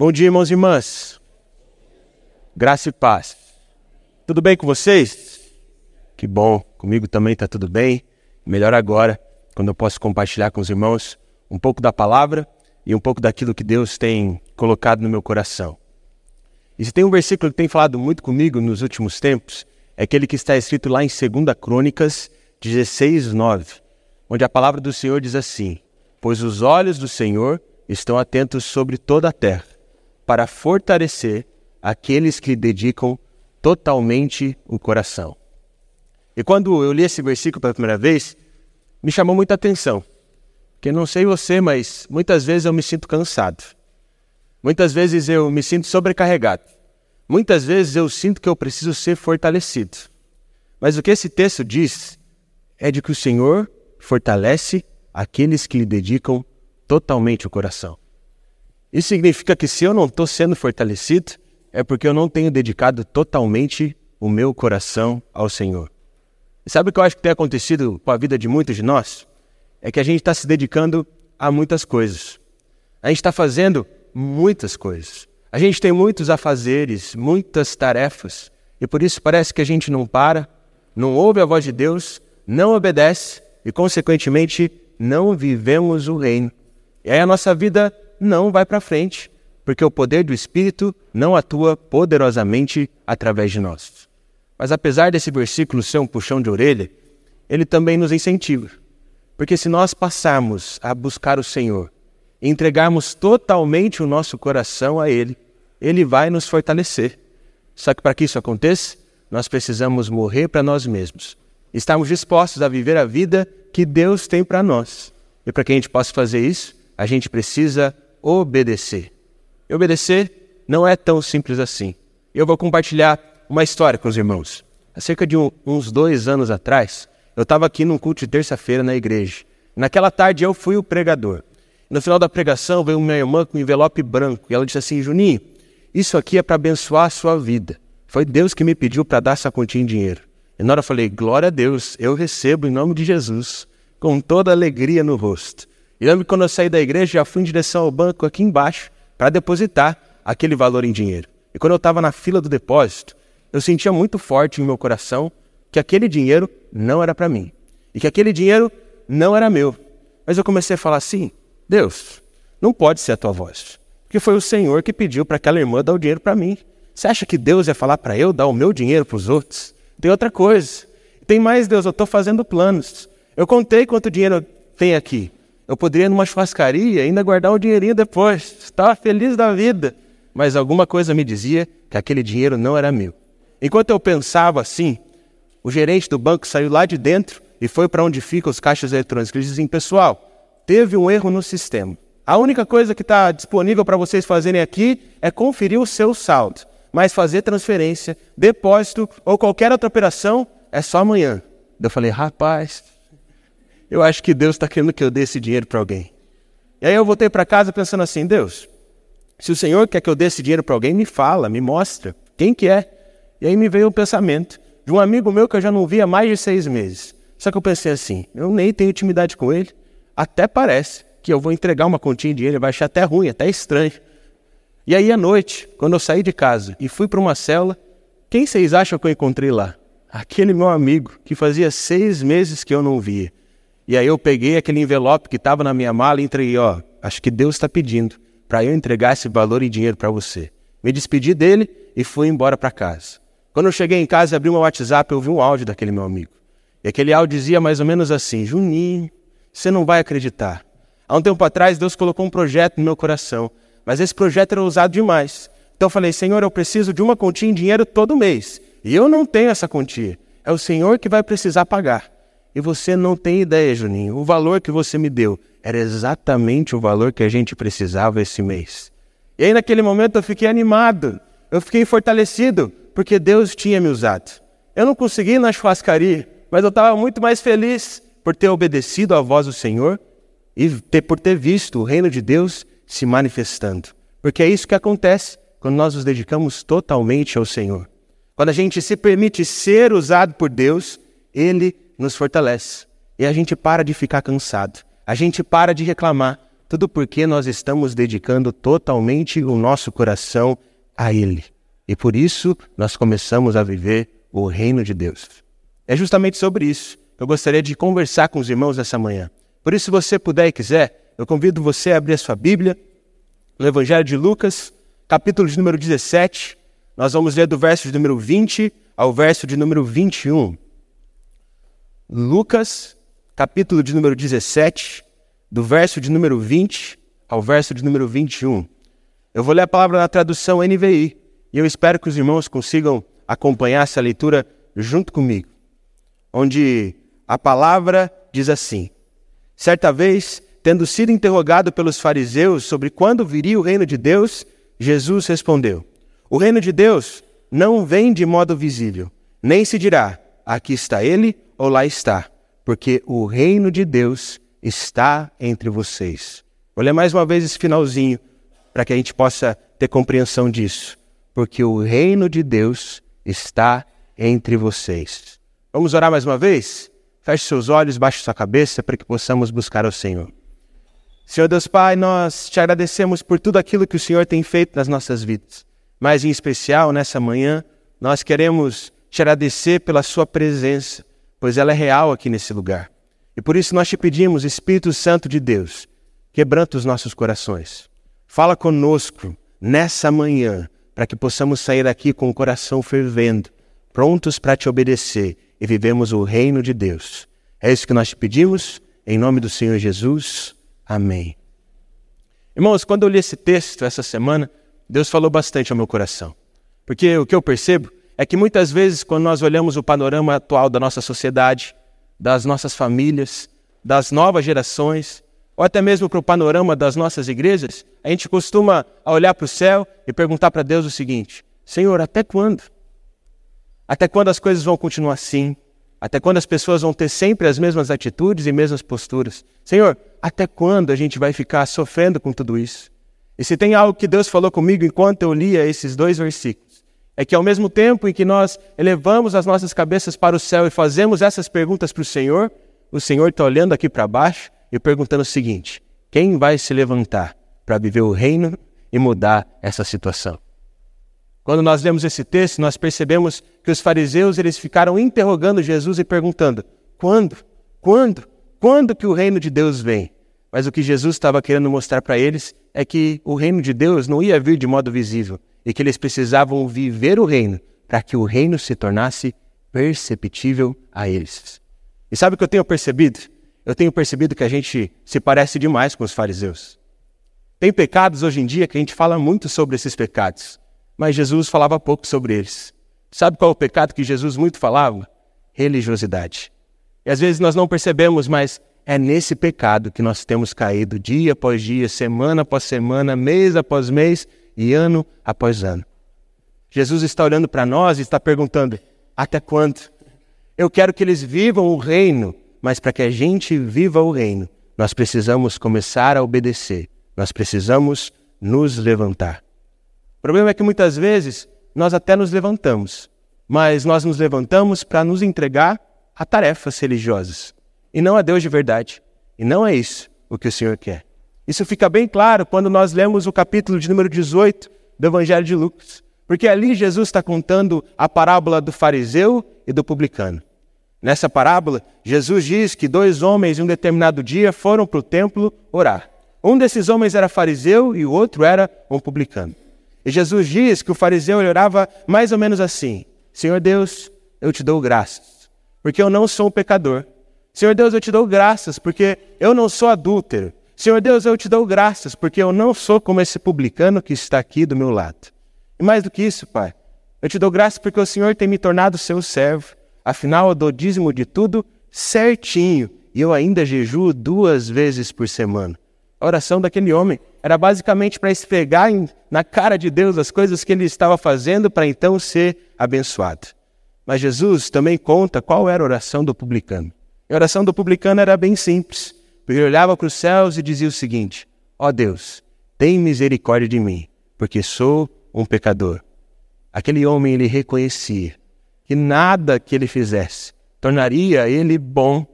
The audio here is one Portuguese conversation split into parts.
Bom dia, irmãos e irmãs. Graça e paz. Tudo bem com vocês? Que bom, comigo também está tudo bem. Melhor agora, quando eu posso compartilhar com os irmãos um pouco da palavra e um pouco daquilo que Deus tem colocado no meu coração. E se tem um versículo que tem falado muito comigo nos últimos tempos, é aquele que está escrito lá em 2 Crônicas 16, 9, onde a palavra do Senhor diz assim: Pois os olhos do Senhor estão atentos sobre toda a terra, para fortalecer aqueles que dedicam totalmente o coração. E quando eu li esse versículo pela primeira vez, me chamou muita atenção. Porque não sei você, mas muitas vezes eu me sinto cansado. Muitas vezes eu me sinto sobrecarregado. Muitas vezes eu sinto que eu preciso ser fortalecido. Mas o que esse texto diz é de que o Senhor fortalece aqueles que lhe dedicam totalmente o coração. Isso significa que se eu não estou sendo fortalecido, é porque eu não tenho dedicado totalmente o meu coração ao Senhor. E sabe o que eu acho que tem acontecido com a vida de muitos de nós? É que a gente está se dedicando a muitas coisas. A gente está fazendo muitas coisas. A gente tem muitos afazeres, muitas tarefas, e por isso parece que a gente não para, não ouve a voz de Deus, não obedece e, consequentemente, não vivemos o reino. E aí a nossa vida não vai para frente, porque o poder do Espírito não atua poderosamente através de nós. Mas apesar desse versículo ser um puxão de orelha, ele também nos incentiva. Porque se nós passarmos a buscar o Senhor e entregarmos totalmente o nosso coração a Ele, Ele vai nos fortalecer. Só que para que isso aconteça, nós precisamos morrer para nós mesmos. Estarmos dispostos a viver a vida que Deus tem para nós. E para que a gente possa fazer isso, a gente precisa obedecer. E obedecer não é tão simples assim. Eu vou compartilhar uma história com os irmãos. Há cerca de um, uns dois anos atrás, eu estava aqui num culto de terça-feira na igreja. Naquela tarde eu fui o pregador. No final da pregação veio minha irmã com um envelope branco e ela disse assim: Juninho, isso aqui é para abençoar a sua vida. Foi Deus que me pediu para dar essa quantia em dinheiro. E na hora eu falei: Glória a Deus, eu recebo em nome de Jesus, com toda alegria no rosto. E lembro que quando eu saí da igreja, já fui em direção ao banco aqui embaixo para depositar aquele valor em dinheiro. E quando eu estava na fila do depósito, eu sentia muito forte em meu coração que aquele dinheiro não era para mim e que aquele dinheiro não era meu. Mas eu comecei a falar assim: Deus, não pode ser a tua voz, porque foi o Senhor que pediu para aquela irmã dar o dinheiro para mim. Você acha que Deus ia falar para eu dar o meu dinheiro para os outros? Tem outra coisa. Tem mais, Deus, eu estou fazendo planos. Eu contei quanto dinheiro tem aqui. Eu poderia ir numa churrascaria e ainda guardar um dinheirinho depois. Estava feliz da vida. Mas alguma coisa me dizia que aquele dinheiro não era meu. Enquanto eu pensava assim, o gerente do banco saiu lá de dentro e foi para onde ficam os caixas eletrônicos. Ele assim, pessoal, teve um erro no sistema. A única coisa que está disponível para vocês fazerem aqui é conferir o seu saldo. Mas fazer transferência, depósito ou qualquer outra operação é só amanhã. Eu falei, rapaz, eu acho que Deus está querendo que eu dê esse dinheiro para alguém. E aí eu voltei para casa pensando assim, Deus, se o Senhor quer que eu dê esse dinheiro para alguém, me fala, me mostra. Quem que é? E aí me veio o pensamento de um amigo meu que eu já não via há mais de seis meses. Só que eu pensei assim, eu nem tenho intimidade com ele, até parece que eu vou entregar uma continha de ele, vai achar até ruim, até estranho. E aí à noite, quando eu saí de casa e fui para uma cela, quem vocês acham que eu encontrei lá? Aquele meu amigo que fazia seis meses que eu não via. E aí eu peguei aquele envelope que estava na minha mala e entreguei, ó, acho que Deus está pedindo para eu entregar esse valor em dinheiro para você. Me despedi dele e fui embora para casa. Quando eu cheguei em casa e abri meu WhatsApp, eu ouvi um áudio daquele meu amigo. E aquele áudio dizia mais ou menos assim: Juninho, você não vai acreditar. Há um tempo atrás, Deus colocou um projeto no meu coração, mas esse projeto era ousado demais. Então eu falei: Senhor, eu preciso de uma quantia em dinheiro todo mês. E eu não tenho essa quantia. É o Senhor que vai precisar pagar. E você não tem ideia, Juninho. O valor que você me deu era exatamente o valor que a gente precisava esse mês. E aí, naquele momento, eu fiquei animado, eu fiquei fortalecido, porque Deus tinha me usado. Eu não consegui ir na churrascaria, mas eu estava muito mais feliz por ter obedecido à voz do Senhor e ter, por ter visto o reino de Deus se manifestando. Porque é isso que acontece quando nós nos dedicamos totalmente ao Senhor. Quando a gente se permite ser usado por Deus, Ele nos fortalece. E a gente para de ficar cansado. A gente para de reclamar, tudo porque nós estamos dedicando totalmente o nosso coração a Ele. E por isso nós começamos a viver o reino de Deus. É justamente sobre isso que eu gostaria de conversar com os irmãos essa manhã. Por isso, se você puder e quiser, eu convido você a abrir a sua Bíblia no Evangelho de Lucas, capítulo de número 17. Nós vamos ler do verso de número 20 ao verso de número 21. Lucas, capítulo de número 17, do verso de número 20 ao verso de número 21. Eu vou ler a palavra na tradução NVI e eu espero que os irmãos consigam acompanhar essa leitura junto comigo. Onde a palavra diz assim: Certa vez, tendo sido interrogado pelos fariseus sobre quando viria o reino de Deus, Jesus respondeu: O reino de Deus não vem de modo visível, nem se dirá: aqui está ele ou lá está, porque o reino de Deus está entre vocês. Vou ler mais uma vez esse finalzinho para que a gente possa ter compreensão disso. Porque o reino de Deus está entre vocês. Vamos orar mais uma vez? Feche seus olhos, baixe sua cabeça para que possamos buscar o Senhor. Senhor Deus Pai, nós te agradecemos por tudo aquilo que o Senhor tem feito nas nossas vidas. Mas em especial nessa manhã, nós queremos te agradecer pela sua presença, pois ela é real aqui nesse lugar. E por isso nós te pedimos, Espírito Santo de Deus, quebranta os nossos corações. Fala conosco nessa manhã, para que possamos sair daqui com o coração fervendo, prontos para te obedecer e vivemos o reino de Deus. É isso que nós te pedimos, em nome do Senhor Jesus. Amém. Irmãos, quando eu li esse texto essa semana, Deus falou bastante ao meu coração. Porque o que eu percebo é que muitas vezes, quando nós olhamos o panorama atual da nossa sociedade, das nossas famílias, das novas gerações, ou até mesmo para o panorama das nossas igrejas, a gente costuma olhar para o céu e perguntar para Deus o seguinte: Senhor, até quando? Até quando as coisas vão continuar assim? Até quando as pessoas vão ter sempre as mesmas atitudes e mesmas posturas? Senhor, até quando a gente vai ficar sofrendo com tudo isso? E se tem algo que Deus falou comigo enquanto eu lia esses dois versículos, é que ao mesmo tempo em que nós elevamos as nossas cabeças para o céu e fazemos essas perguntas para o Senhor, o Senhor está olhando aqui para baixo e perguntando o seguinte: quem vai se levantar para viver o reino e mudar essa situação? Quando nós lemos esse texto, nós percebemos que os fariseus eles ficaram interrogando Jesus e perguntando: quando? Quando? Quando que o reino de Deus vem? Mas o que Jesus estava querendo mostrar para eles é que o reino de Deus não ia vir de modo visível e que eles precisavam viver o reino para que o reino se tornasse perceptível a eles. E sabe o que eu tenho percebido? eu tenho percebido que a gente se parece demais com os fariseus. Tem pecados hoje em dia que a gente fala muito sobre esses pecados, mas Jesus falava pouco sobre eles. Sabe qual é o pecado que Jesus muito falava? Religiosidade. E às vezes nós não percebemos, mas é nesse pecado que nós temos caído dia após dia, semana após semana, mês após mês e ano após ano. Jesus está olhando para nós e está perguntando: até quando? Eu quero que eles vivam o reino mas para que a gente viva o reino, nós precisamos começar a obedecer, nós precisamos nos levantar. O problema é que muitas vezes nós até nos levantamos, mas nós nos levantamos para nos entregar a tarefas religiosas e não a Deus de verdade. E não é isso o que o Senhor quer. Isso fica bem claro quando nós lemos o capítulo de número 18 do Evangelho de Lucas, porque ali Jesus está contando a parábola do fariseu e do publicano. Nessa parábola, Jesus diz que dois homens em um determinado dia foram para o templo orar. Um desses homens era fariseu e o outro era um publicano. E Jesus diz que o fariseu orava mais ou menos assim: Senhor Deus, eu te dou graças, porque eu não sou um pecador. Senhor Deus, eu te dou graças, porque eu não sou adúltero. Senhor Deus, eu te dou graças, porque eu não sou como esse publicano que está aqui do meu lado. E mais do que isso, Pai, eu te dou graças porque o Senhor tem me tornado seu servo. Afinal, eu dou dízimo de tudo certinho e eu ainda jejuo duas vezes por semana. A oração daquele homem era basicamente para esfregar na cara de Deus as coisas que ele estava fazendo para então ser abençoado. Mas Jesus também conta qual era a oração do publicano. A oração do publicano era bem simples, ele olhava para os céus e dizia o seguinte: Ó oh Deus, tem misericórdia de mim, porque sou um pecador. Aquele homem ele reconhecia que nada que ele fizesse tornaria ele bom,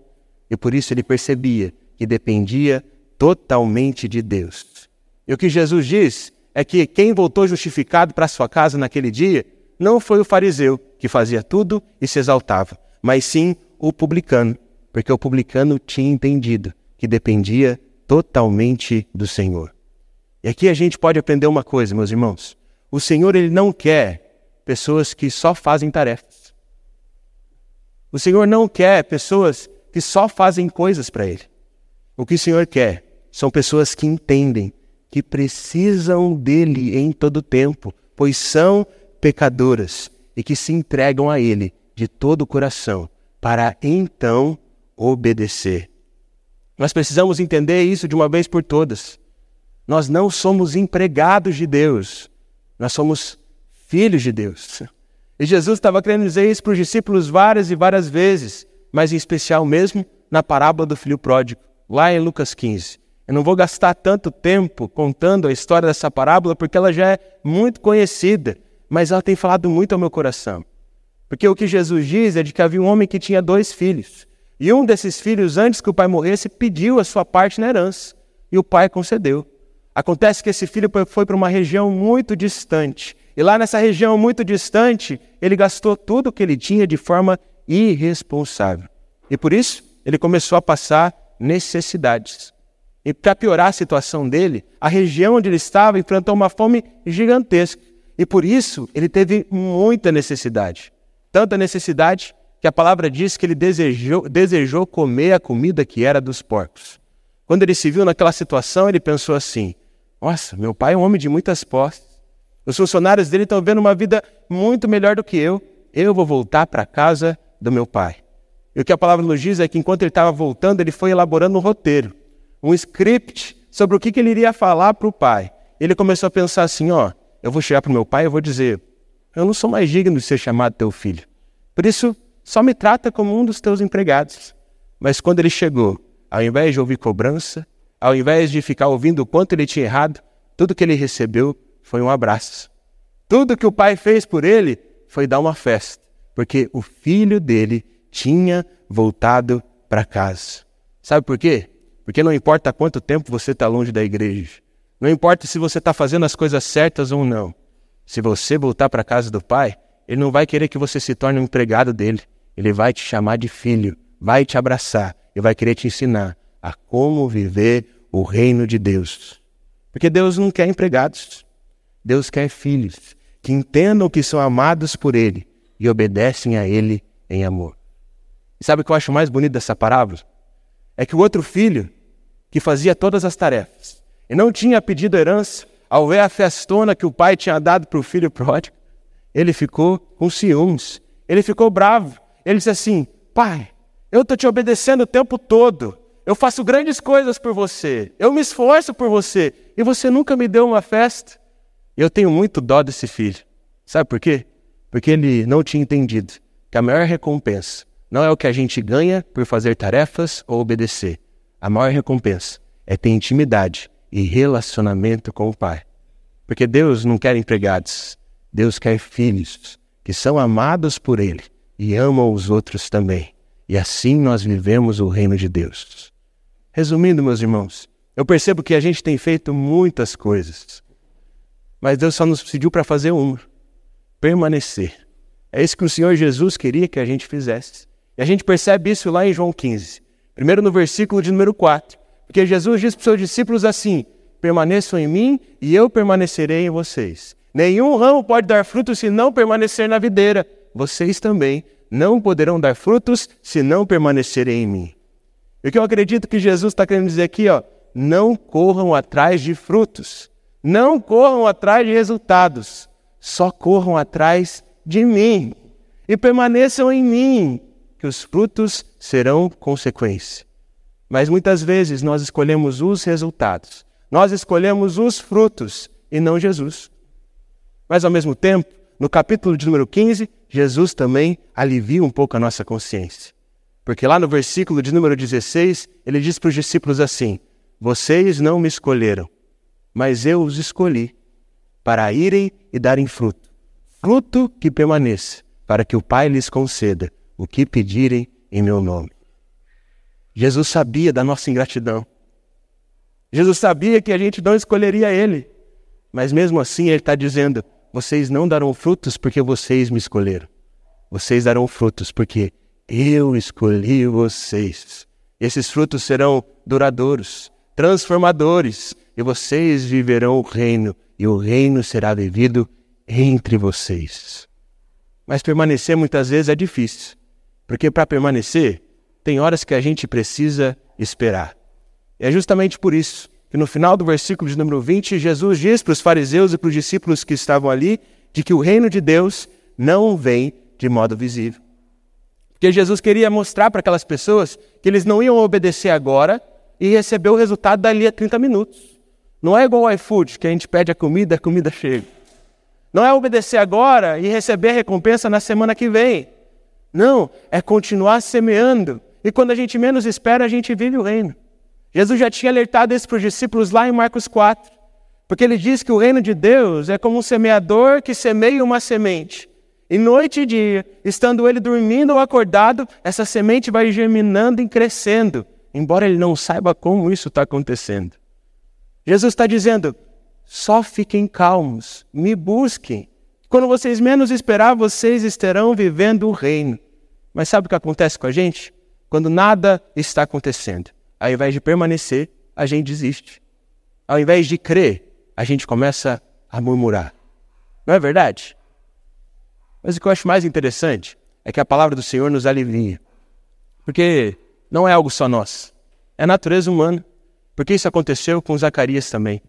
e por isso ele percebia que dependia totalmente de Deus. E o que Jesus diz é que quem voltou justificado para sua casa naquele dia não foi o fariseu, que fazia tudo e se exaltava, mas sim o publicano, porque o publicano tinha entendido que dependia totalmente do Senhor. E aqui a gente pode aprender uma coisa, meus irmãos. O Senhor ele não quer pessoas que só fazem tarefas. O Senhor não quer pessoas que só fazem coisas para ele. O que o Senhor quer são pessoas que entendem que precisam dele em todo tempo, pois são pecadoras e que se entregam a ele de todo o coração para então obedecer. Nós precisamos entender isso de uma vez por todas. Nós não somos empregados de Deus, nós somos filhos de Deus. E Jesus estava querendo dizer isso para os discípulos várias e várias vezes, mas em especial mesmo na parábola do filho pródigo, lá em Lucas 15. Eu não vou gastar tanto tempo contando a história dessa parábola porque ela já é muito conhecida, mas ela tem falado muito ao meu coração. Porque o que Jesus diz é de que havia um homem que tinha dois filhos. E um desses filhos, antes que o pai morresse, pediu a sua parte na herança. E o pai concedeu. Acontece que esse filho foi para uma região muito distante. E lá nessa região muito distante, ele gastou tudo o que ele tinha de forma irresponsável. E por isso, ele começou a passar necessidades. E para piorar a situação dele, a região onde ele estava enfrentou uma fome gigantesca. E por isso, ele teve muita necessidade. Tanta necessidade que a palavra diz que ele desejou, desejou comer a comida que era dos porcos. Quando ele se viu naquela situação, ele pensou assim: Nossa, meu pai é um homem de muitas posses. Os funcionários dele estão vendo uma vida muito melhor do que eu. Eu vou voltar para a casa do meu pai. E o que a palavra nos diz é que enquanto ele estava voltando, ele foi elaborando um roteiro, um script sobre o que, que ele iria falar para o pai. Ele começou a pensar assim: Ó, eu vou chegar para o meu pai e vou dizer: Eu não sou mais digno de ser chamado teu filho. Por isso, só me trata como um dos teus empregados. Mas quando ele chegou, ao invés de ouvir cobrança, ao invés de ficar ouvindo o quanto ele tinha errado, tudo que ele recebeu foi um abraço. Tudo que o pai fez por ele foi dar uma festa, porque o filho dele tinha voltado para casa. Sabe por quê? Porque não importa quanto tempo você está longe da igreja, não importa se você está fazendo as coisas certas ou não, se você voltar para casa do pai, ele não vai querer que você se torne um empregado dele. Ele vai te chamar de filho, vai te abraçar e vai querer te ensinar a como viver o reino de Deus. Porque Deus não quer empregados. Deus quer filhos que entendam que são amados por Ele e obedecem a Ele em amor. E sabe o que eu acho mais bonito dessa parábola? É que o outro filho, que fazia todas as tarefas e não tinha pedido herança, ao ver a festona que o pai tinha dado para o filho pródigo, ele ficou com ciúmes, ele ficou bravo, ele disse assim: Pai, eu estou te obedecendo o tempo todo. Eu faço grandes coisas por você. Eu me esforço por você. E você nunca me deu uma festa. Eu tenho muito dó desse filho. Sabe por quê? Porque ele não tinha entendido que a maior recompensa não é o que a gente ganha por fazer tarefas ou obedecer. A maior recompensa é ter intimidade e relacionamento com o Pai. Porque Deus não quer empregados, Deus quer filhos que são amados por Ele e amam os outros também. E assim nós vivemos o reino de Deus. Resumindo, meus irmãos, eu percebo que a gente tem feito muitas coisas, mas Deus só nos pediu para fazer uma: permanecer. É isso que o Senhor Jesus queria que a gente fizesse. E a gente percebe isso lá em João 15, primeiro no versículo de número 4. Porque Jesus diz para os seus discípulos assim: permaneçam em mim e eu permanecerei em vocês. Nenhum ramo pode dar fruto se não permanecer na videira vocês também não poderão dar frutos se não permanecerem em mim. E o que eu acredito que Jesus está querendo dizer aqui, ó, não corram atrás de frutos, não corram atrás de resultados, só corram atrás de mim e permaneçam em mim, que os frutos serão consequência. Mas muitas vezes nós escolhemos os resultados, nós escolhemos os frutos e não Jesus. Mas ao mesmo tempo, no capítulo de número 15, Jesus também alivia um pouco a nossa consciência. Porque lá no versículo de número 16, ele diz para os discípulos assim: Vocês não me escolheram, mas eu os escolhi para irem e darem fruto. Fruto que permaneça, para que o Pai lhes conceda o que pedirem em meu nome. Jesus sabia da nossa ingratidão. Jesus sabia que a gente não escolheria ele. Mas mesmo assim, ele está dizendo: vocês não darão frutos porque vocês me escolheram. Vocês darão frutos porque eu escolhi vocês. Esses frutos serão duradouros, transformadores, e vocês viverão o reino, e o reino será vivido entre vocês. Mas permanecer muitas vezes é difícil, porque para permanecer, tem horas que a gente precisa esperar. E é justamente por isso que no final do versículo de número 20, Jesus diz para os fariseus e para os discípulos que estavam ali de que o reino de Deus não vem de modo visível. Porque Jesus queria mostrar para aquelas pessoas que eles não iam obedecer agora e receber o resultado dali a 30 minutos. Não é igual o iFood, que a gente pede a comida, a comida chega. Não é obedecer agora e receber a recompensa na semana que vem. Não, é continuar semeando. E quando a gente menos espera, a gente vive o reino. Jesus já tinha alertado isso para os discípulos lá em Marcos 4. Porque ele diz que o reino de Deus é como um semeador que semeia uma semente. E noite e dia, estando ele dormindo ou acordado, essa semente vai germinando e crescendo, embora ele não saiba como isso está acontecendo. Jesus está dizendo: só fiquem calmos, me busquem. Quando vocês menos esperar, vocês estarão vivendo o reino. Mas sabe o que acontece com a gente? Quando nada está acontecendo, ao invés de permanecer, a gente desiste. Ao invés de crer, a gente começa a murmurar. Não é verdade? Mas o que eu acho mais interessante é que a palavra do Senhor nos alivia. Porque não é algo só nosso, é a natureza humana. Porque isso aconteceu com Zacarias também.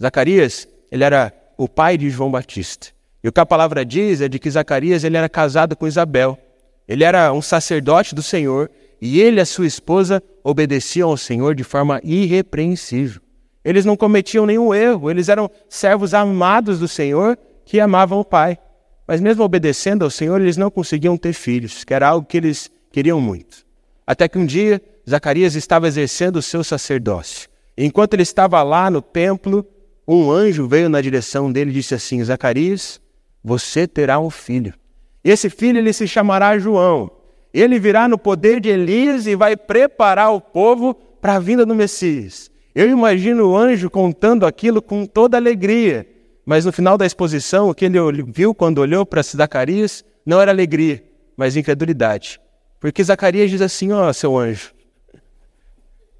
Zacarias, ele era o pai de João Batista. E o que a palavra diz é de que Zacarias ele era casado com Isabel. Ele era um sacerdote do Senhor e ele e a sua esposa obedeciam ao Senhor de forma irrepreensível. Eles não cometiam nenhum erro, eles eram servos amados do Senhor que amavam o Pai. Mas mesmo obedecendo ao Senhor, eles não conseguiam ter filhos, que era algo que eles queriam muito. Até que um dia, Zacarias estava exercendo o seu sacerdócio. Enquanto ele estava lá no templo, um anjo veio na direção dele e disse assim: Zacarias, você terá um filho. Esse filho ele se chamará João. Ele virá no poder de Elias e vai preparar o povo para a vinda do Messias. Eu imagino o anjo contando aquilo com toda alegria. Mas no final da exposição, o que ele viu quando olhou para Zacarias não era alegria, mas incredulidade. Porque Zacarias diz assim: Ó, oh, seu anjo,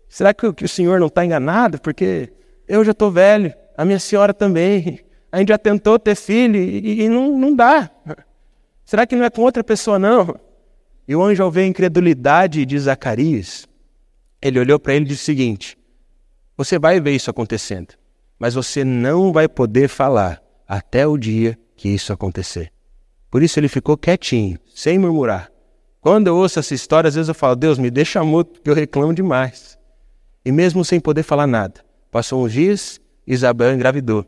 será que, o senhor não está enganado? Porque eu já estou velho, a minha senhora também. A gente já tentou ter filho e, e não, não dá. Será que não é com outra pessoa, não? E o anjo, ao ver a incredulidade de Zacarias, ele olhou para ele e disse o seguinte: Você vai ver isso acontecendo mas você não vai poder falar até o dia que isso acontecer. Por isso ele ficou quietinho, sem murmurar. Quando eu ouço essa história, às vezes eu falo, Deus, me deixa mudo, porque eu reclamo demais. E mesmo sem poder falar nada, passou uns dias, Isabel engravidou.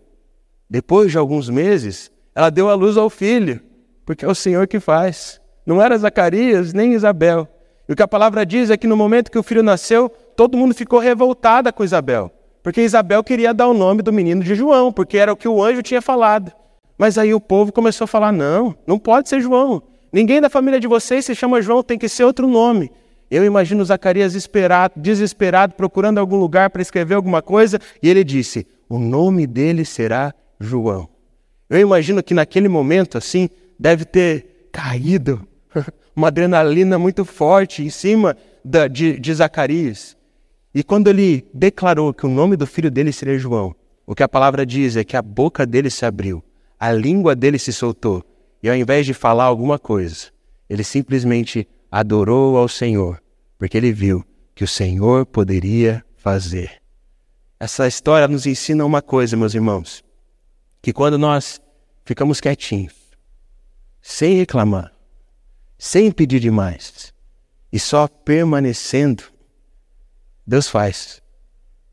Depois de alguns meses, ela deu à luz ao filho, porque é o Senhor que faz. Não era Zacarias nem Isabel. E o que a palavra diz é que no momento que o filho nasceu, todo mundo ficou revoltada com Isabel. Porque Isabel queria dar o nome do menino de João, porque era o que o anjo tinha falado. Mas aí o povo começou a falar: não, não pode ser João. Ninguém da família de vocês se chama João, tem que ser outro nome. Eu imagino Zacarias desesperado, desesperado procurando algum lugar para escrever alguma coisa, e ele disse: o nome dele será João. Eu imagino que naquele momento, assim, deve ter caído uma adrenalina muito forte em cima de, de Zacarias. E quando ele declarou que o nome do filho dele seria João, o que a palavra diz é que a boca dele se abriu, a língua dele se soltou, e ao invés de falar alguma coisa, ele simplesmente adorou ao Senhor, porque ele viu que o Senhor poderia fazer. Essa história nos ensina uma coisa, meus irmãos, que quando nós ficamos quietinhos, sem reclamar, sem pedir demais, e só permanecendo Deus faz.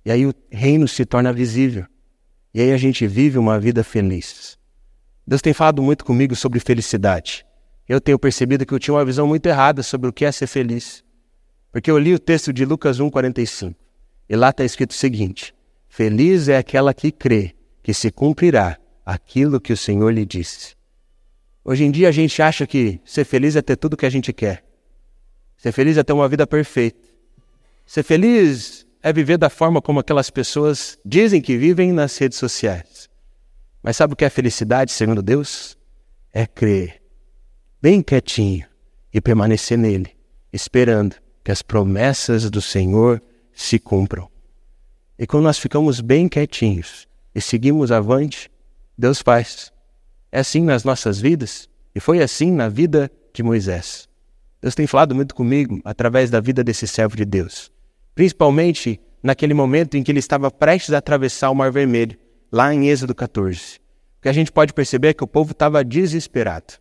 E aí o reino se torna visível. E aí a gente vive uma vida feliz. Deus tem falado muito comigo sobre felicidade. Eu tenho percebido que eu tinha uma visão muito errada sobre o que é ser feliz. Porque eu li o texto de Lucas 1,45. E lá está escrito o seguinte: Feliz é aquela que crê que se cumprirá aquilo que o Senhor lhe disse. Hoje em dia a gente acha que ser feliz é ter tudo o que a gente quer. Ser feliz é ter uma vida perfeita. Ser feliz é viver da forma como aquelas pessoas dizem que vivem nas redes sociais. Mas sabe o que é felicidade, segundo Deus? É crer, bem quietinho, e permanecer nele, esperando que as promessas do Senhor se cumpram. E quando nós ficamos bem quietinhos e seguimos avante, Deus faz. É assim nas nossas vidas e foi assim na vida de Moisés. Deus tem falado muito comigo através da vida desse servo de Deus, principalmente naquele momento em que ele estava prestes a atravessar o Mar Vermelho, lá em Êxodo 14. O que a gente pode perceber é que o povo estava desesperado,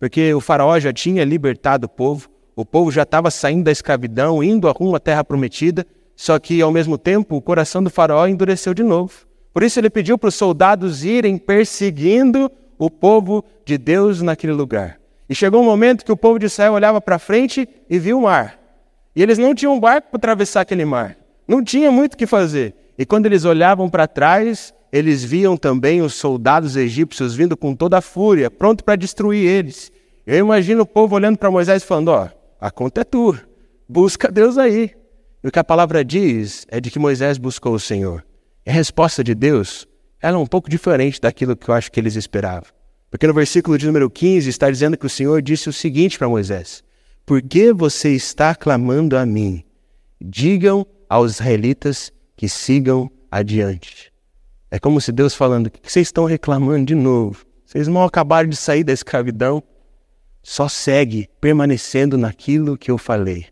porque o faraó já tinha libertado o povo, o povo já estava saindo da escravidão, indo a rumo à terra prometida, só que ao mesmo tempo o coração do faraó endureceu de novo. Por isso ele pediu para os soldados irem perseguindo o povo de Deus naquele lugar. E chegou um momento que o povo de Israel olhava para frente e viu o mar. E eles não tinham um barco para atravessar aquele mar. Não tinha muito o que fazer. E quando eles olhavam para trás, eles viam também os soldados egípcios vindo com toda a fúria, pronto para destruir eles. Eu imagino o povo olhando para Moisés falando: Ó, a conta é tua, busca Deus aí. E o que a palavra diz é de que Moisés buscou o Senhor. E a resposta de Deus ela é um pouco diferente daquilo que eu acho que eles esperavam. Porque no versículo de número 15 está dizendo que o Senhor disse o seguinte para Moisés: Por que você está clamando a mim? Digam aos israelitas que sigam adiante. É como se Deus falando: O que vocês estão reclamando de novo? Vocês não acabaram de sair da escravidão? Só segue permanecendo naquilo que eu falei.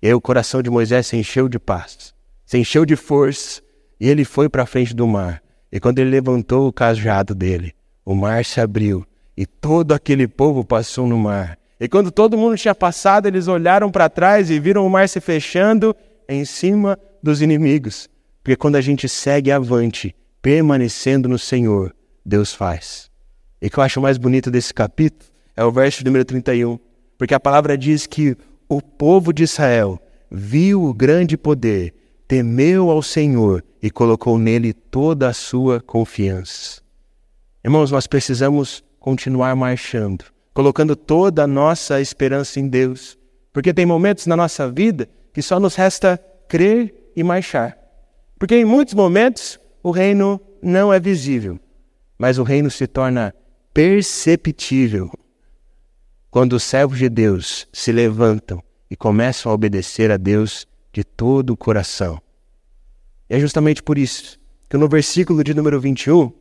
E aí o coração de Moisés se encheu de paz, se encheu de força, e ele foi para a frente do mar. E quando ele levantou o cajado dele, o mar se abriu e todo aquele povo passou no mar. E quando todo mundo tinha passado, eles olharam para trás e viram o mar se fechando em cima dos inimigos. Porque quando a gente segue avante, permanecendo no Senhor, Deus faz. E o que eu acho mais bonito desse capítulo é o verso número 31, porque a palavra diz que o povo de Israel viu o grande poder, temeu ao Senhor e colocou nele toda a sua confiança. Irmãos, nós precisamos continuar marchando, colocando toda a nossa esperança em Deus, porque tem momentos na nossa vida que só nos resta crer e marchar. Porque em muitos momentos o reino não é visível, mas o reino se torna perceptível quando os servos de Deus se levantam e começam a obedecer a Deus de todo o coração. E é justamente por isso que no versículo de número 21,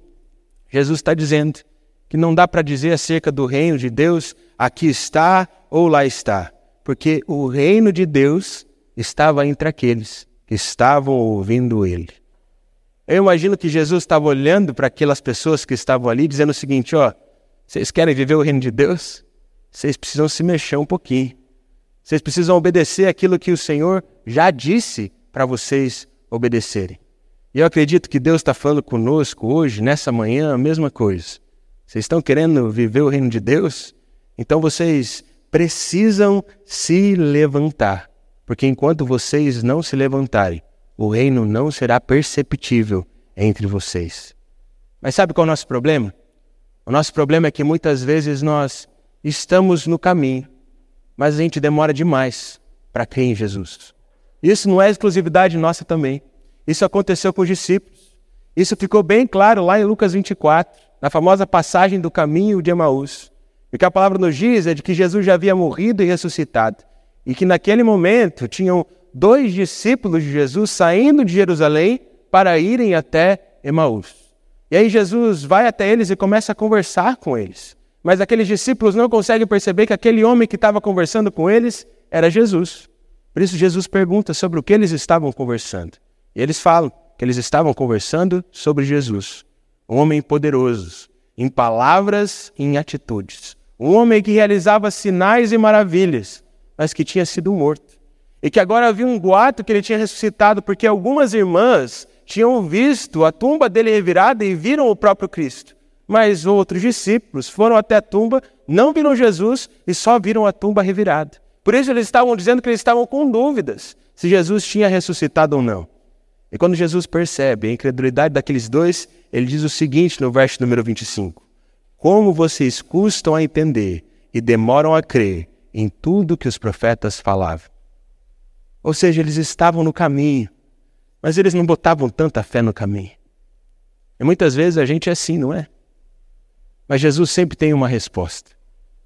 Jesus está dizendo que não dá para dizer acerca do reino de Deus, aqui está ou lá está, porque o reino de Deus estava entre aqueles que estavam ouvindo ele. Eu imagino que Jesus estava olhando para aquelas pessoas que estavam ali, dizendo o seguinte: ó, vocês querem viver o reino de Deus? Vocês precisam se mexer um pouquinho. Vocês precisam obedecer aquilo que o Senhor já disse para vocês obedecerem. E eu acredito que Deus está falando conosco hoje, nessa manhã, a mesma coisa. Vocês estão querendo viver o reino de Deus? Então vocês precisam se levantar. Porque enquanto vocês não se levantarem, o reino não será perceptível entre vocês. Mas sabe qual é o nosso problema? O nosso problema é que muitas vezes nós estamos no caminho, mas a gente demora demais para crer em Jesus. Isso não é exclusividade nossa também. Isso aconteceu com os discípulos. Isso ficou bem claro lá em Lucas 24, na famosa passagem do caminho de Emaús. O que a palavra nos diz é de que Jesus já havia morrido e ressuscitado. E que naquele momento tinham dois discípulos de Jesus saindo de Jerusalém para irem até Emaús. E aí Jesus vai até eles e começa a conversar com eles. Mas aqueles discípulos não conseguem perceber que aquele homem que estava conversando com eles era Jesus. Por isso Jesus pergunta sobre o que eles estavam conversando. E eles falam que eles estavam conversando sobre Jesus, um homem poderoso, em palavras e em atitudes. Um homem que realizava sinais e maravilhas, mas que tinha sido morto. E que agora havia um boato que ele tinha ressuscitado, porque algumas irmãs tinham visto a tumba dele revirada e viram o próprio Cristo. Mas outros discípulos foram até a tumba, não viram Jesus e só viram a tumba revirada. Por isso eles estavam dizendo que eles estavam com dúvidas se Jesus tinha ressuscitado ou não. E quando Jesus percebe a incredulidade daqueles dois, ele diz o seguinte no verso número 25: Como vocês custam a entender e demoram a crer em tudo que os profetas falavam. Ou seja, eles estavam no caminho, mas eles não botavam tanta fé no caminho. E muitas vezes a gente é assim, não é? Mas Jesus sempre tem uma resposta.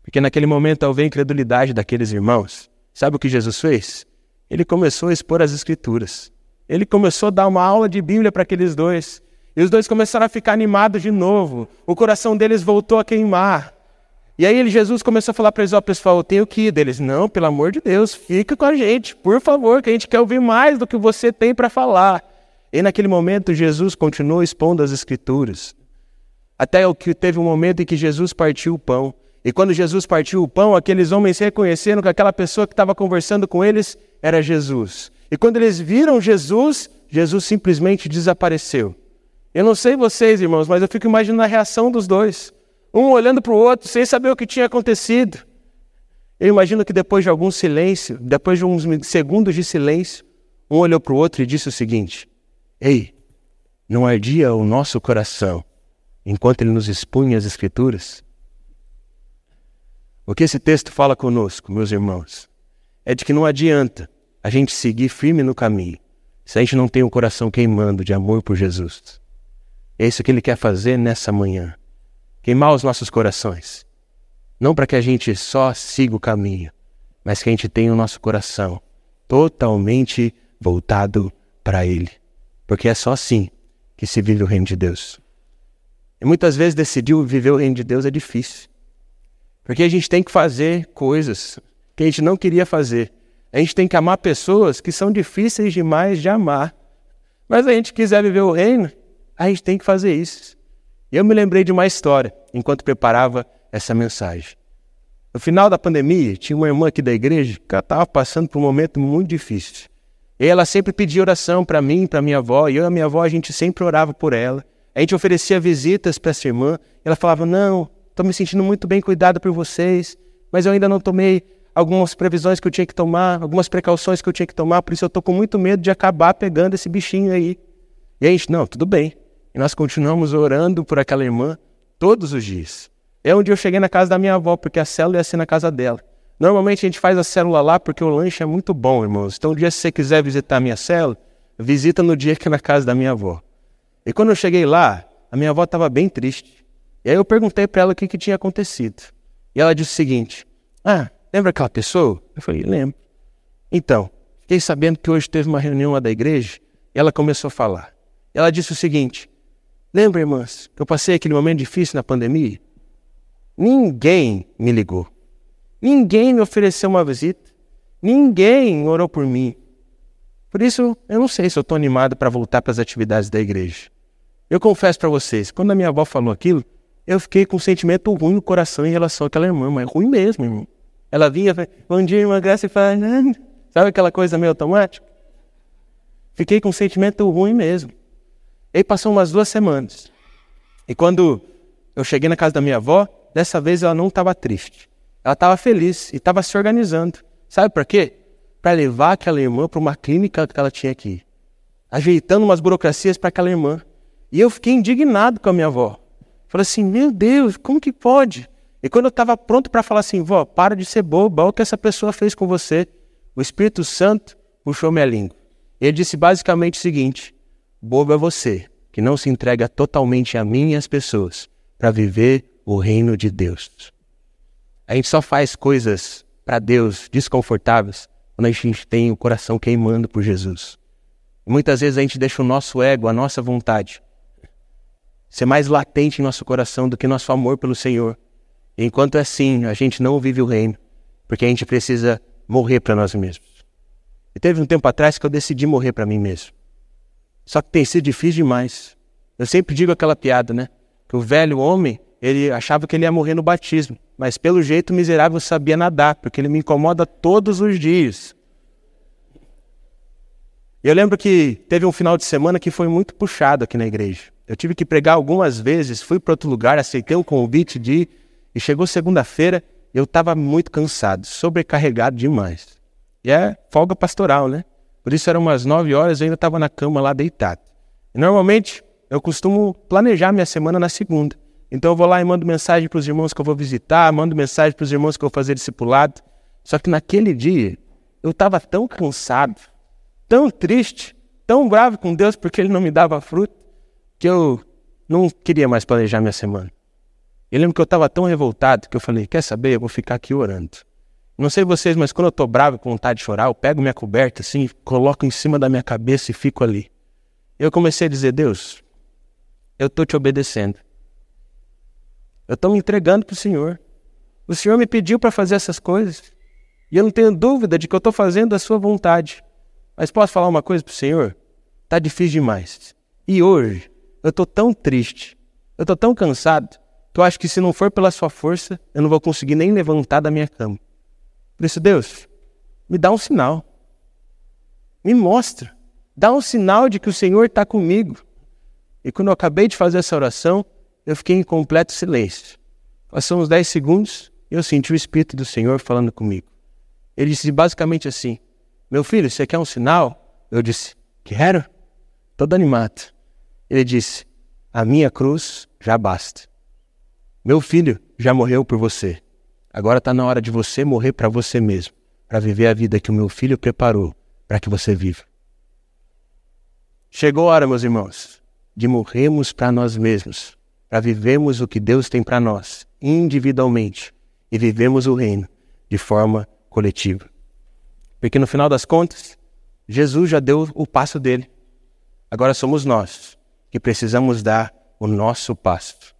Porque naquele momento houve a incredulidade daqueles irmãos. Sabe o que Jesus fez? Ele começou a expor as Escrituras. Ele começou a dar uma aula de Bíblia para aqueles dois. E os dois começaram a ficar animados de novo. O coração deles voltou a queimar. E aí Jesus começou a falar para eles, ó, oh, pessoal, eu tenho que ir. Deles, não, pelo amor de Deus, fica com a gente, por favor, que a gente quer ouvir mais do que você tem para falar. E naquele momento Jesus continuou expondo as escrituras. Até que teve um momento em que Jesus partiu o pão. E quando Jesus partiu o pão, aqueles homens reconheceram que aquela pessoa que estava conversando com eles era Jesus. E quando eles viram Jesus, Jesus simplesmente desapareceu. Eu não sei vocês, irmãos, mas eu fico imaginando a reação dos dois um olhando para o outro sem saber o que tinha acontecido. Eu imagino que depois de algum silêncio, depois de uns segundos de silêncio, um olhou para o outro e disse o seguinte: Ei, não ardia o nosso coração enquanto ele nos expunha as Escrituras? O que esse texto fala conosco, meus irmãos, é de que não adianta a gente seguir firme no caminho se a gente não tem o um coração queimando de amor por Jesus. É isso que ele quer fazer nessa manhã queimar os nossos corações. Não para que a gente só siga o caminho, mas que a gente tenha o nosso coração totalmente voltado para Ele. Porque é só assim que se vive o reino de Deus. E muitas vezes decidir viver o reino de Deus é difícil. Porque a gente tem que fazer coisas que a gente não queria fazer. A gente tem que amar pessoas que são difíceis demais de amar. Mas a gente quiser viver o reino, a gente tem que fazer isso. E eu me lembrei de uma história enquanto preparava essa mensagem. No final da pandemia, tinha uma irmã aqui da igreja que estava passando por um momento muito difícil. E ela sempre pedia oração para mim, para minha avó, e eu e a minha avó a gente sempre orava por ela. A gente oferecia visitas para essa irmã. Ela falava: Não, estou me sentindo muito bem cuidada por vocês, mas eu ainda não tomei algumas previsões que eu tinha que tomar, algumas precauções que eu tinha que tomar, por isso eu estou com muito medo de acabar pegando esse bichinho aí. E a gente: Não, tudo bem, e nós continuamos orando por aquela irmã todos os dias. É onde eu cheguei na casa da minha avó, porque a célula ia ser na casa dela. Normalmente a gente faz a célula lá porque o lanche é muito bom, irmãos. Então, um dia, se você quiser visitar a minha célula, visita no dia que é na casa da minha avó. E quando eu cheguei lá, a minha avó estava bem triste. E aí eu perguntei para ela o que, que tinha acontecido. E ela disse o seguinte: Ah, lembra aquela pessoa? Eu falei: Lembro. Então, fiquei sabendo que hoje teve uma reunião lá da igreja e ela começou a falar. Ela disse o seguinte: Lembra, irmãs, que eu passei aquele momento difícil na pandemia? Ninguém me ligou. Ninguém me ofereceu uma visita. Ninguém orou por mim. Por isso, eu não sei se eu estou animado para voltar para as atividades da igreja. Eu confesso para vocês, quando a minha avó falou aquilo, eu fiquei com um sentimento ruim no coração em relação àquela irmã, mas ruim mesmo, irmão. Ela vinha, bom dia, irmã Graça, e fala, sabe aquela coisa meio automática? Fiquei com um sentimento ruim mesmo. E aí passou umas duas semanas. E quando eu cheguei na casa da minha avó, dessa vez ela não estava triste. Ela estava feliz e estava se organizando. Sabe para quê? Para levar aquela irmã para uma clínica que ela tinha ir. Ajeitando umas burocracias para aquela irmã. E eu fiquei indignado com a minha avó. Falei assim: meu Deus, como que pode? E quando eu estava pronto para falar assim, vó, para de ser boba, olha o que essa pessoa fez com você. O Espírito Santo puxou minha língua. Ele disse basicamente o seguinte: Bobo é você, que não se entrega totalmente a mim e às pessoas para viver o reino de Deus. A gente só faz coisas para Deus desconfortáveis quando a gente tem o coração queimando por Jesus. Muitas vezes a gente deixa o nosso ego, a nossa vontade, ser mais latente em nosso coração do que nosso amor pelo Senhor. Enquanto é assim, a gente não vive o reino, porque a gente precisa morrer para nós mesmos. E teve um tempo atrás que eu decidi morrer para mim mesmo. Só que tem sido difícil demais. Eu sempre digo aquela piada, né? Que o velho homem, ele achava que ele ia morrer no batismo, mas pelo jeito o miserável sabia nadar, porque ele me incomoda todos os dias. Eu lembro que teve um final de semana que foi muito puxado aqui na igreja. Eu tive que pregar algumas vezes, fui para outro lugar, aceitei o convite de ir, e chegou segunda-feira, eu estava muito cansado, sobrecarregado demais. E é folga pastoral, né? Por isso eram umas 9 horas, eu ainda estava na cama lá deitado. E normalmente eu costumo planejar minha semana na segunda. Então eu vou lá e mando mensagem para os irmãos que eu vou visitar, mando mensagem para os irmãos que eu vou fazer discipulado. Só que naquele dia eu estava tão cansado, tão triste, tão bravo com Deus porque ele não me dava fruto, que eu não queria mais planejar minha semana. Eu lembro que eu estava tão revoltado que eu falei: Quer saber? Eu vou ficar aqui orando. Não sei vocês, mas quando eu estou bravo com vontade de chorar, eu pego minha coberta assim, coloco em cima da minha cabeça e fico ali. Eu comecei a dizer: Deus, eu estou te obedecendo. Eu estou me entregando para o Senhor. O Senhor me pediu para fazer essas coisas. E eu não tenho dúvida de que eu estou fazendo a sua vontade. Mas posso falar uma coisa para o Senhor? Está difícil demais. E hoje, eu estou tão triste, eu estou tão cansado, que eu acho que se não for pela sua força, eu não vou conseguir nem levantar da minha cama. Por isso, Deus, me dá um sinal. Me mostra. Dá um sinal de que o Senhor está comigo. E quando eu acabei de fazer essa oração, eu fiquei em completo silêncio. Passou uns 10 segundos e eu senti o Espírito do Senhor falando comigo. Ele disse basicamente assim: Meu filho, você quer um sinal? Eu disse: Quero. Todo animado. Ele disse: A minha cruz já basta. Meu filho já morreu por você. Agora está na hora de você morrer para você mesmo, para viver a vida que o meu filho preparou para que você viva. Chegou a hora, meus irmãos, de morrermos para nós mesmos, para vivermos o que Deus tem para nós, individualmente, e vivemos o reino de forma coletiva. Porque no final das contas, Jesus já deu o passo dele. Agora somos nós que precisamos dar o nosso passo.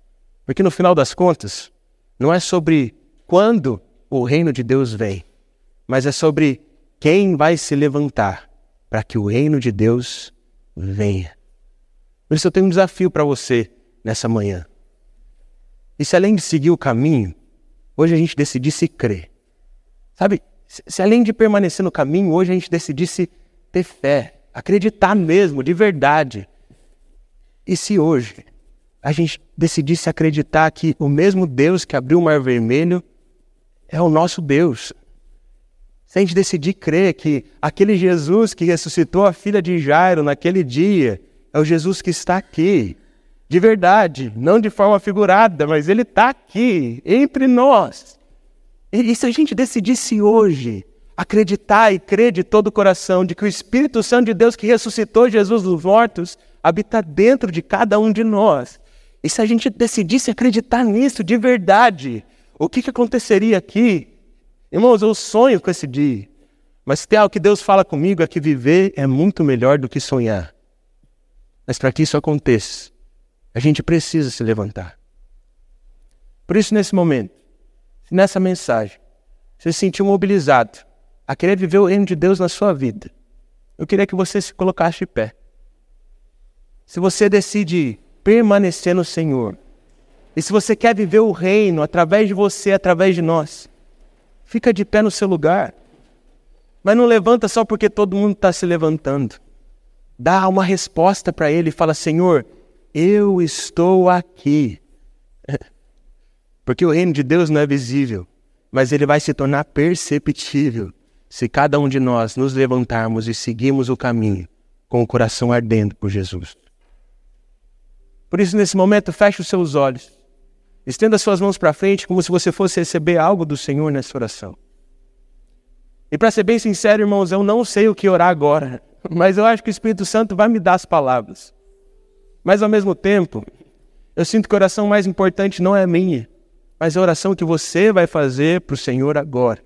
Porque no final das contas, não é sobre quando o reino de Deus vem, mas é sobre quem vai se levantar para que o reino de Deus venha. Por isso eu tenho um desafio para você nessa manhã. E se além de seguir o caminho, hoje a gente decidisse crer. Sabe, se além de permanecer no caminho, hoje a gente decidisse ter fé, acreditar mesmo, de verdade. E se hoje a gente decidisse acreditar que o mesmo Deus que abriu o Mar Vermelho é o nosso Deus, se a gente decidir crer que aquele Jesus que ressuscitou a filha de Jairo naquele dia é o Jesus que está aqui, de verdade, não de forma figurada, mas ele está aqui, entre nós. E, e se a gente decidisse hoje acreditar e crer de todo o coração de que o Espírito Santo de Deus que ressuscitou Jesus dos mortos habita dentro de cada um de nós, e se a gente decidisse acreditar nisso de verdade, o que, que aconteceria aqui? Irmãos, eu sonho com esse dia. Mas tem algo que Deus fala comigo é que viver é muito melhor do que sonhar. Mas para que isso aconteça, a gente precisa se levantar. Por isso, nesse momento, nessa mensagem, você se sentiu mobilizado a querer viver o reino de Deus na sua vida, eu queria que você se colocasse de pé. Se você decide permanecer no Senhor, e se você quer viver o reino através de você, através de nós, fica de pé no seu lugar. Mas não levanta só porque todo mundo está se levantando. Dá uma resposta para ele e fala: Senhor, eu estou aqui. Porque o reino de Deus não é visível, mas ele vai se tornar perceptível se cada um de nós nos levantarmos e seguirmos o caminho com o coração ardendo por Jesus. Por isso, nesse momento, feche os seus olhos, estenda suas mãos para frente, como se você fosse receber algo do Senhor nessa oração. E para ser bem sincero, irmãos, eu não sei o que orar agora, mas eu acho que o Espírito Santo vai me dar as palavras. Mas ao mesmo tempo, eu sinto que a oração mais importante não é a minha, mas a oração que você vai fazer para o Senhor agora.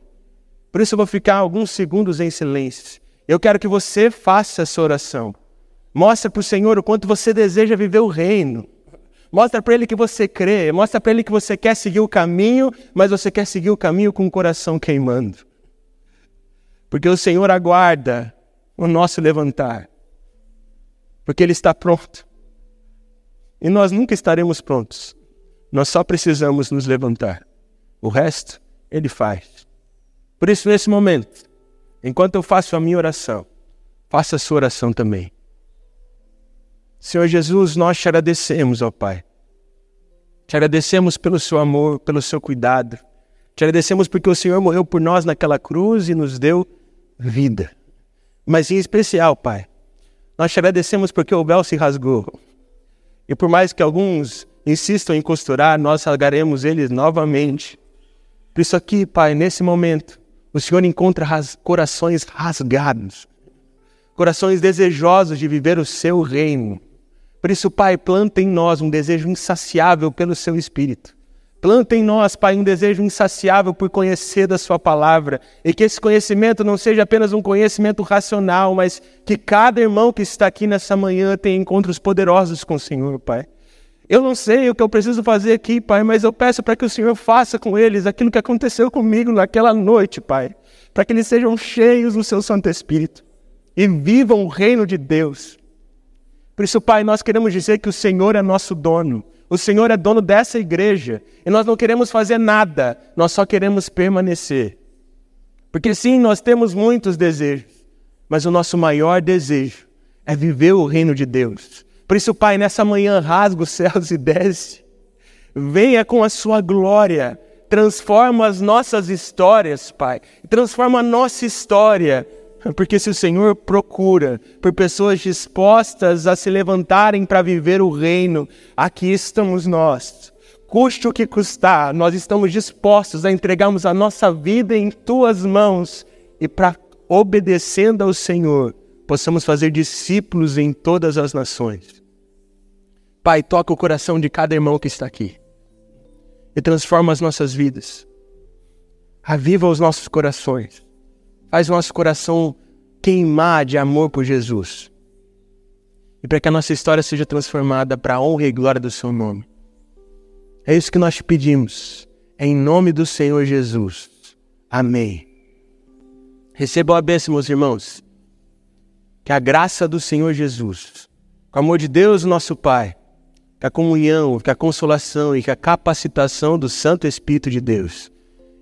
Por isso eu vou ficar alguns segundos em silêncio. Eu quero que você faça essa oração. Mostra para o Senhor o quanto você deseja viver o reino. Mostra para Ele que você crê. Mostra para Ele que você quer seguir o caminho, mas você quer seguir o caminho com o coração queimando. Porque o Senhor aguarda o nosso levantar. Porque Ele está pronto. E nós nunca estaremos prontos. Nós só precisamos nos levantar. O resto, Ele faz. Por isso, nesse momento, enquanto eu faço a minha oração, faça a sua oração também. Senhor Jesus, nós te agradecemos, ó Pai. Te agradecemos pelo seu amor, pelo seu cuidado. Te agradecemos porque o Senhor morreu por nós naquela cruz e nos deu vida. Mas em especial, Pai, nós te agradecemos porque o véu se rasgou e por mais que alguns insistam em costurar, nós rasgaremos eles novamente. Por isso aqui, Pai, nesse momento, o Senhor encontra ras corações rasgados, corações desejosos de viver o seu reino. Por isso, Pai, planta em nós um desejo insaciável pelo seu Espírito. Planta em nós, Pai, um desejo insaciável por conhecer da Sua palavra e que esse conhecimento não seja apenas um conhecimento racional, mas que cada irmão que está aqui nessa manhã tenha encontros poderosos com o Senhor, Pai. Eu não sei o que eu preciso fazer aqui, Pai, mas eu peço para que o Senhor faça com eles aquilo que aconteceu comigo naquela noite, Pai, para que eles sejam cheios do Seu Santo Espírito e vivam o reino de Deus. Por isso, Pai, nós queremos dizer que o Senhor é nosso dono. O Senhor é dono dessa igreja. E nós não queremos fazer nada, nós só queremos permanecer. Porque sim, nós temos muitos desejos, mas o nosso maior desejo é viver o reino de Deus. Por isso, Pai, nessa manhã rasga os céus e desce. Venha com a sua glória, transforma as nossas histórias, Pai. Transforma a nossa história porque se o Senhor procura por pessoas dispostas a se levantarem para viver o reino, aqui estamos nós. Custe o que custar, nós estamos dispostos a entregarmos a nossa vida em tuas mãos e para obedecendo ao Senhor, possamos fazer discípulos em todas as nações. Pai, toca o coração de cada irmão que está aqui e transforma as nossas vidas. Aviva os nossos corações Faz o nosso coração queimar de amor por Jesus. E para que a nossa história seja transformada para a honra e glória do seu nome. É isso que nós te pedimos. Em nome do Senhor Jesus. Amém. Recebam a bênção, meus irmãos. Que a graça do Senhor Jesus, com o amor de Deus, nosso Pai, que a comunhão, que a consolação e que a capacitação do Santo Espírito de Deus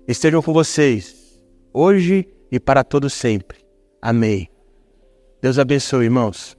estejam com vocês, hoje e para todo sempre. Amém. Deus abençoe, irmãos.